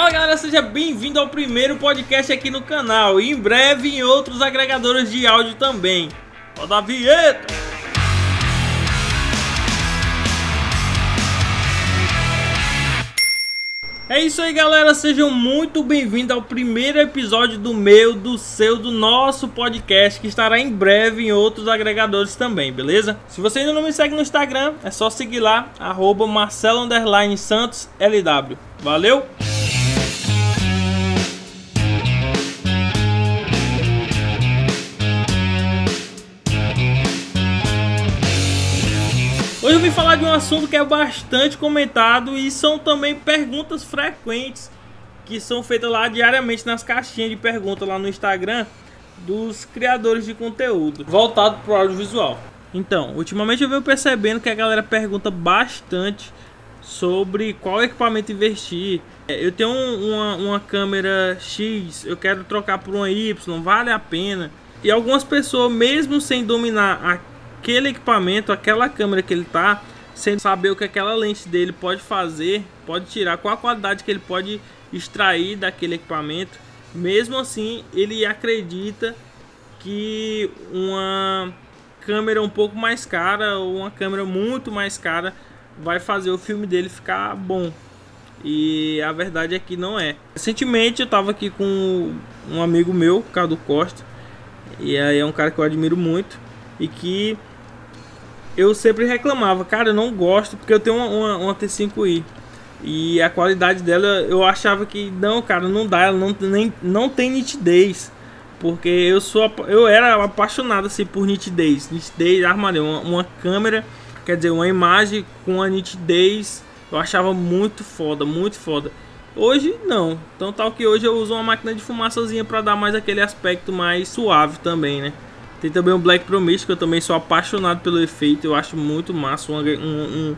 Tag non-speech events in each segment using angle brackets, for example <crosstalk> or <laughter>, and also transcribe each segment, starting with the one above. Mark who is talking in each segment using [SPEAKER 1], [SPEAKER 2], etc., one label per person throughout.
[SPEAKER 1] Fala galera, seja bem-vindo ao primeiro podcast aqui no canal e em breve em outros agregadores de áudio também. Roda a vinheta! É isso aí galera, sejam muito bem-vindos ao primeiro episódio do meu, do seu, do nosso podcast que estará em breve em outros agregadores também, beleza? Se você ainda não me segue no Instagram, é só seguir lá, arroba Marcelo Santos LW. Valeu! Vim falar de um assunto que é bastante comentado e são também perguntas frequentes que são feitas lá diariamente nas caixinhas de perguntas lá no Instagram dos criadores de conteúdo voltado para o audiovisual. Então, ultimamente eu venho percebendo que a galera pergunta bastante sobre qual equipamento investir. É, eu tenho uma, uma câmera X, eu quero trocar por uma Y, vale a pena. E algumas pessoas, mesmo sem dominar a aquele equipamento, aquela câmera que ele tá, sem saber o que aquela lente dele pode fazer, pode tirar, qual a qualidade que ele pode extrair daquele equipamento. Mesmo assim, ele acredita que uma câmera um pouco mais cara ou uma câmera muito mais cara vai fazer o filme dele ficar bom. E a verdade é que não é. Recentemente eu estava aqui com um amigo meu, Cadu Costa, e aí é um cara que eu admiro muito e que eu sempre reclamava, cara, eu não gosto porque eu tenho uma, uma, uma T5i. E a qualidade dela, eu achava que não, cara, não dá, ela não, nem, não tem nitidez. Porque eu sou eu era apaixonado assim por nitidez. Nitidez, armaria, uma, uma câmera, quer dizer, uma imagem com a nitidez, eu achava muito foda, muito foda. Hoje não. Então tal que hoje eu uso uma máquina de fumaçazinha para dar mais aquele aspecto mais suave também, né? Tem também o Black Promise, que eu também sou apaixonado pelo efeito. Eu acho muito massa. Uma, um, um,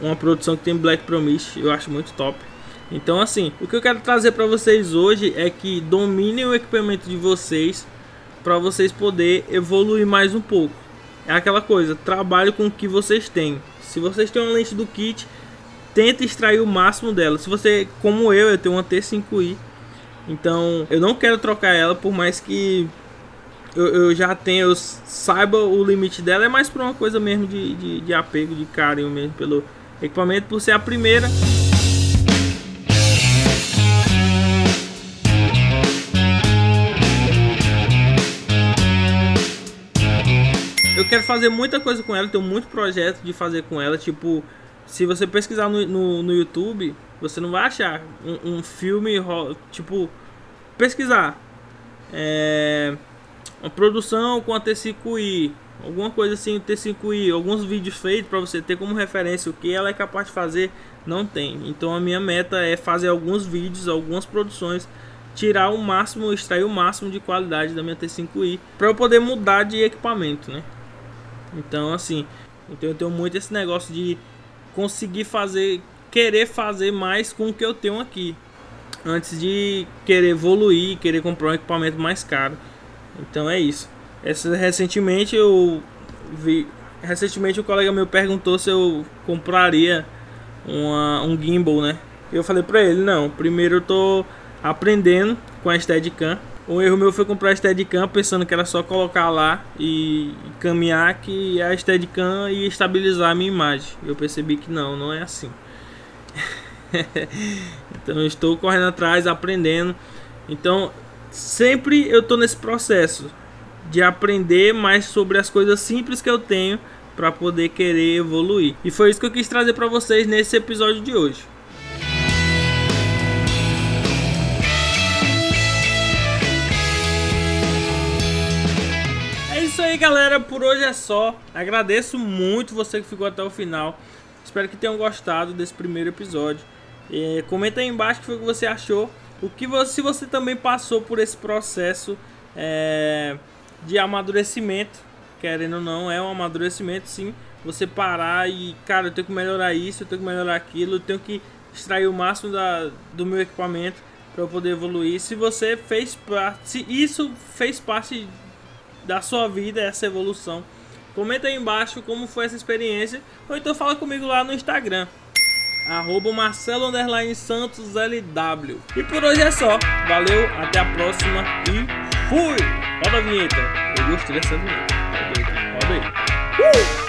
[SPEAKER 1] uma produção que tem Black Promise, eu acho muito top. Então, assim, o que eu quero trazer para vocês hoje é que dominem o equipamento de vocês para vocês poder evoluir mais um pouco. É aquela coisa, trabalhe com o que vocês têm. Se vocês têm uma lente do kit, tente extrair o máximo dela. Se você, como eu, eu tenho uma T5i, então eu não quero trocar ela por mais que eu, eu, já tenho, eu saiba o limite dela, é mais por uma coisa mesmo de, de, de apego, de carinho mesmo pelo equipamento, por ser a primeira. Eu quero fazer muita coisa com ela, tenho muito projeto de fazer com ela, tipo, se você pesquisar no, no, no YouTube, você não vai achar um, um filme, tipo, pesquisar. É uma produção com a T5i, alguma coisa assim, T5i, alguns vídeos feitos para você ter como referência o que ela é capaz de fazer, não tem. Então a minha meta é fazer alguns vídeos, algumas produções, tirar o máximo, extrair o máximo de qualidade da minha T5i para eu poder mudar de equipamento, né? Então assim, então eu tenho muito esse negócio de conseguir fazer, querer fazer mais com o que eu tenho aqui, antes de querer evoluir, querer comprar um equipamento mais caro. Então é isso. Essa, recentemente eu vi. Recentemente um colega meu perguntou se eu compraria uma, um gimbal, né? Eu falei pra ele, não, primeiro eu tô aprendendo com a Steadicam. O erro meu foi comprar a Steadicam pensando que era só colocar lá e caminhar que a Steadicam ia estabilizar a minha imagem. Eu percebi que não, não é assim. <laughs> então estou correndo atrás, aprendendo. Então sempre eu tô nesse processo de aprender mais sobre as coisas simples que eu tenho para poder querer evoluir. E foi isso que eu quis trazer para vocês nesse episódio de hoje. É isso aí, galera. Por hoje é só. Agradeço muito você que ficou até o final. Espero que tenham gostado desse primeiro episódio. É, comenta aí embaixo o que que você achou. O que você, se você também passou por esse processo é, de amadurecimento, querendo ou não, é um amadurecimento sim. Você parar e, cara, eu tenho que melhorar isso, eu tenho que melhorar aquilo, eu tenho que extrair o máximo da, do meu equipamento para eu poder evoluir. Se você fez parte, se isso fez parte da sua vida, essa evolução, comenta aí embaixo como foi essa experiência, ou então fala comigo lá no Instagram. Arroba Marcelo Underline Santos LW. E por hoje é só. Valeu, até a próxima e fui! Roda a vinheta. Eu gostei dessa vinheta. Roda aí.